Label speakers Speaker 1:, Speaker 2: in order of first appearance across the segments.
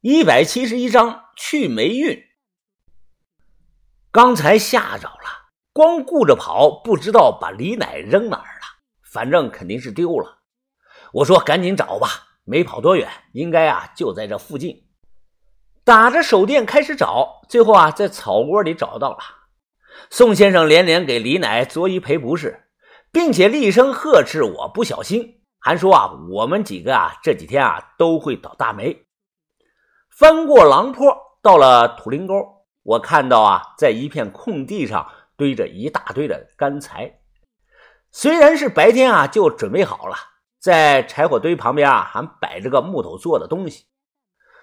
Speaker 1: 一百七十一章去霉运。刚才吓着了，光顾着跑，不知道把李奶扔哪儿了。反正肯定是丢了。我说赶紧找吧，没跑多远，应该啊就在这附近。打着手电开始找，最后啊在草窝里找到了。宋先生连连给李奶作揖赔不是，并且厉声呵斥我不小心，还说啊我们几个啊这几天啊都会倒大霉。翻过狼坡，到了土林沟，我看到啊，在一片空地上堆着一大堆的干柴。虽然是白天啊，就准备好了，在柴火堆旁边啊，还摆着个木头做的东西，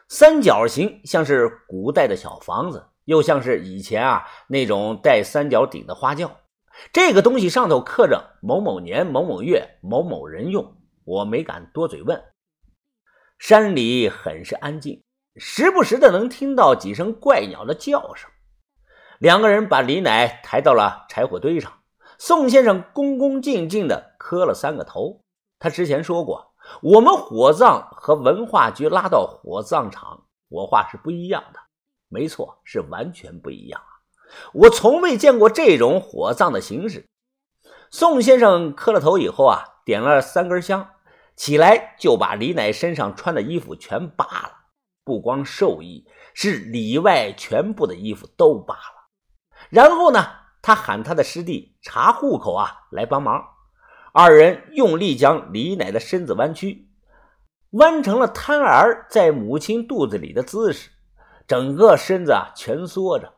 Speaker 1: 三角形，像是古代的小房子，又像是以前啊那种带三角顶的花轿。这个东西上头刻着某某年某某月某某人用，我没敢多嘴问。山里很是安静。时不时的能听到几声怪鸟的叫声。两个人把李奶抬到了柴火堆上，宋先生恭恭敬敬的磕了三个头。他之前说过，我们火葬和文化局拉到火葬场火化是不一样的。没错，是完全不一样啊！我从未见过这种火葬的形式。宋先生磕了头以后啊，点了三根香，起来就把李奶身上穿的衣服全扒了。不光寿衣，是里外全部的衣服都扒了。然后呢，他喊他的师弟查户口啊来帮忙。二人用力将李奶的身子弯曲，弯成了胎儿在母亲肚子里的姿势，整个身子啊蜷缩着。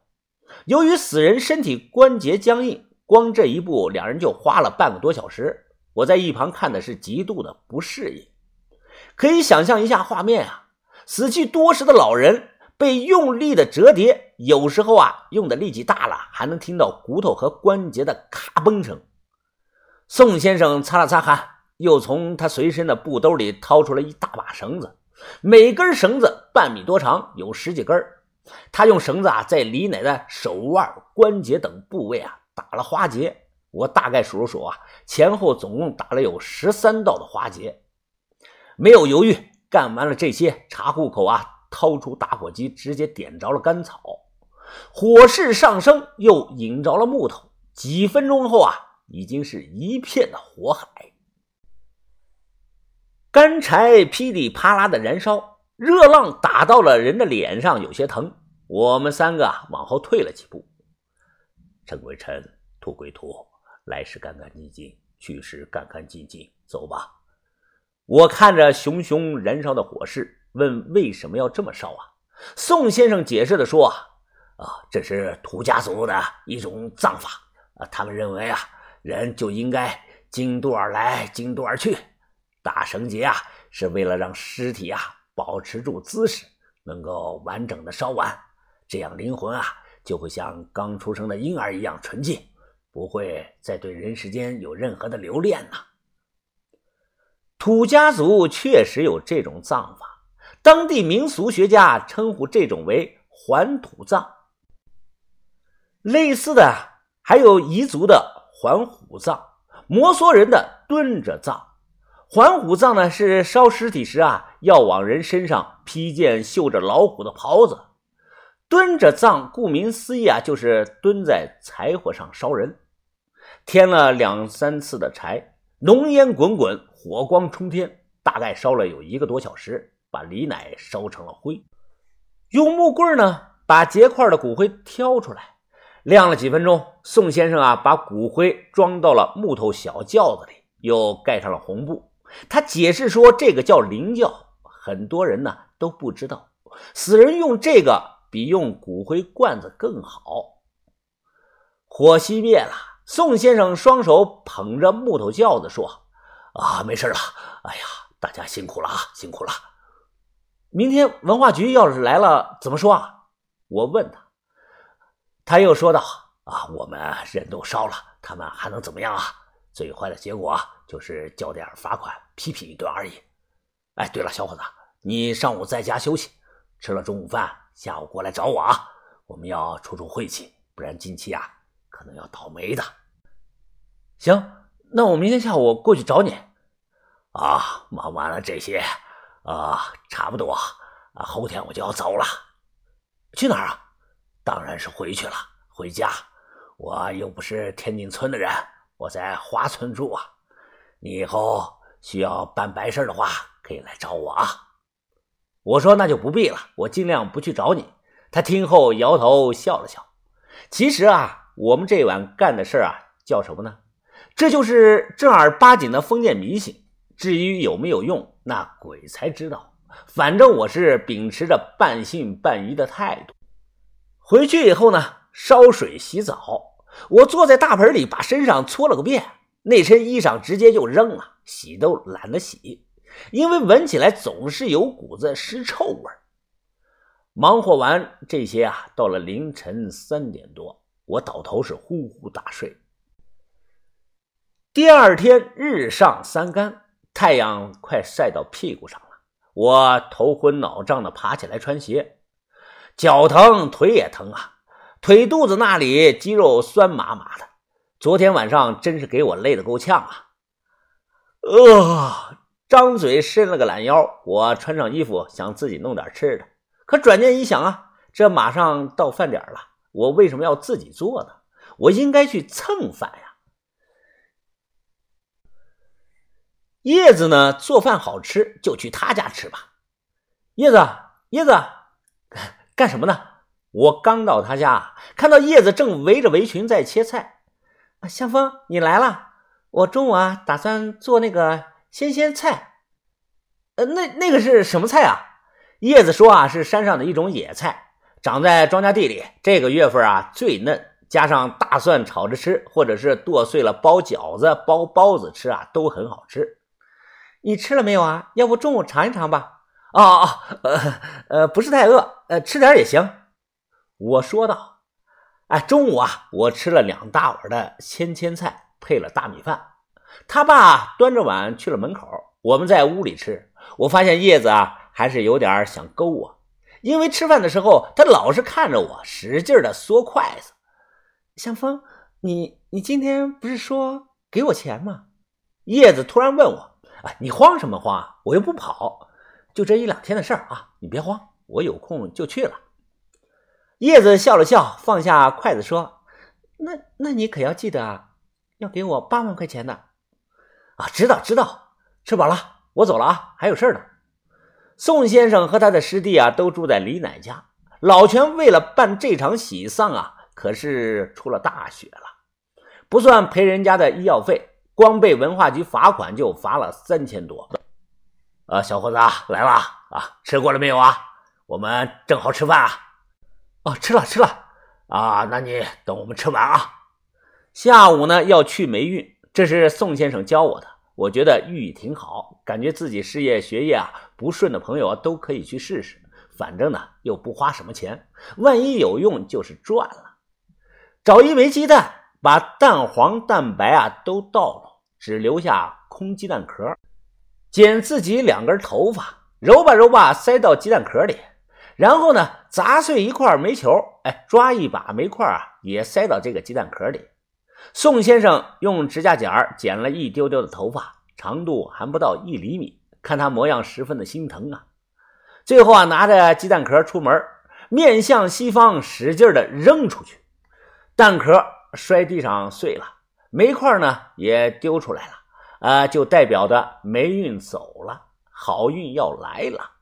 Speaker 1: 由于死人身体关节僵硬，光这一步两人就花了半个多小时。我在一旁看的是极度的不适应，可以想象一下画面啊。死去多时的老人被用力的折叠，有时候啊用的力气大了，还能听到骨头和关节的咔嘣声。宋先生擦了擦汗，又从他随身的布兜里掏出了一大把绳子，每根绳子半米多长，有十几根。他用绳子啊在李奶的手腕、关节等部位啊打了花结。我大概数了数啊，前后总共打了有十三道的花结，没有犹豫。干完了这些，查户口啊，掏出打火机，直接点着了干草，火势上升，又引着了木头。几分钟后啊，已经是一片的火海，干柴噼里啪啦的燃烧，热浪打到了人的脸上，有些疼。我们三个往后退了几步，尘归尘，土归土，来时干干净净，去时干干净净，走吧。我看着熊熊燃烧的火势，问：“为什么要这么烧啊？”宋先生解释的说：“啊，这是土家族的一种葬法啊，他们认为啊，人就应该经度而来，经度而去。打绳结啊，是为了让尸体啊保持住姿势，能够完整的烧完，这样灵魂啊就会像刚出生的婴儿一样纯净，不会再对人世间有任何的留恋了。”土家族确实有这种葬法，当地民俗学家称呼这种为还土葬。类似的还有彝族的还虎葬、摩梭人的蹲着葬。还虎葬呢是烧尸体时啊，要往人身上披件绣着老虎的。袍子。蹲着葬，顾名思义啊，就是蹲在柴火上烧人，添了两三次的。柴，浓烟滚滚。火光冲天，大概烧了有一个多小时，把李奶烧成了灰。用木棍呢，把结块的骨灰挑出来，晾了几分钟。宋先生啊，把骨灰装到了木头小轿子里，又盖上了红布。他解释说，这个叫灵轿，很多人呢都不知道，死人用这个比用骨灰罐子更好。火熄灭了，宋先生双手捧着木头轿子说。啊，没事了。哎呀，大家辛苦了啊，辛苦了。明天文化局要是来了，怎么说啊？我问他，他又说道：“啊，我们人都烧了，他们还能怎么样啊？最坏的结果就是交点罚款，批评一顿而已。”哎，对了，小伙子，你上午在家休息，吃了中午饭，下午过来找我啊。我们要出出晦气，不然近期啊，可能要倒霉的。行，那我明天下午过去找你。
Speaker 2: 啊，忙完了这些，啊，差不多，
Speaker 1: 啊，后天我就要走了。去哪儿啊？当然是回去了，回家。我又不是天津村的人，我在花村住啊。你以后需要办白事的话，可以来找我啊。我说那就不必了，我尽量不去找你。他听后摇头笑了笑。其实啊，我们这晚干的事啊，叫什么呢？这就是正儿八经的封建迷信。至于有没有用，那鬼才知道。反正我是秉持着半信半疑的态度。回去以后呢，烧水洗澡。我坐在大盆里，把身上搓了个遍，那身衣裳直接就扔了，洗都懒得洗，因为闻起来总是有股子尸臭味。忙活完这些啊，到了凌晨三点多，我倒头是呼呼大睡。第二天日上三竿，太阳快晒到屁股上了，我头昏脑胀的爬起来穿鞋，脚疼腿也疼啊。腿肚子那里肌肉酸麻麻的，昨天晚上真是给我累得够呛啊！呃，张嘴伸了个懒腰，我穿上衣服想自己弄点吃的，可转念一想啊，这马上到饭点了，我为什么要自己做呢？我应该去蹭饭呀！叶子呢，做饭好吃，就去他家吃吧。叶子，叶子，干什么呢？我刚到他家，看到叶子正围着围裙在切菜。啊，香风，你来了。我中午啊，打算做那个鲜鲜菜。呃，那那个是什么菜啊？叶子说啊，是山上的一种野菜，长在庄稼地里。这个月份啊最嫩，加上大蒜炒着吃，或者是剁碎了包饺子、包包子吃啊，都很好吃。你吃了没有啊？要不中午尝一尝吧？哦哦，呃呃，不是太饿，呃，吃点也行。我说道：“哎，中午啊，我吃了两大碗的鲜千菜，配了大米饭。他爸端着碗去了门口，我们在屋里吃。我发现叶子啊，还是有点想勾我，因为吃饭的时候他老是看着我，使劲的嗦筷子。向风，你你今天不是说给我钱吗？叶子突然问我：哎，你慌什么慌？我又不跑，就这一两天的事儿啊，你别慌，我有空就去了。”叶子笑了笑，放下筷子说：“那那你可要记得啊，要给我八万块钱的。”啊，知道知道，吃饱了，我走了啊，还有事呢。宋先生和他的师弟啊，都住在李奶家。老全为了办这场喜丧啊，可是出了大血了，不算赔人家的医药费，光被文化局罚款就罚了三千多。啊，小伙子来了啊，吃过了没有啊？我们正好吃饭啊。哦，吃了吃了啊，那你等我们吃完啊。下午呢要去霉运，这是宋先生教我的，我觉得寓意挺好，感觉自己事业学业啊不顺的朋友啊都可以去试试，反正呢又不花什么钱，万一有用就是赚了。找一枚鸡蛋，把蛋黄蛋白啊都倒了，只留下空鸡蛋壳，剪自己两根头发，揉吧揉吧塞到鸡蛋壳里。然后呢，砸碎一块煤球，哎，抓一把煤块啊，也塞到这个鸡蛋壳里。宋先生用指甲剪剪了一丢丢的头发，长度还不到一厘米，看他模样十分的心疼啊。最后啊，拿着鸡蛋壳出门，面向西方，使劲的扔出去，蛋壳摔地上碎了，煤块呢也丢出来了，啊，就代表的霉运走了，好运要来了。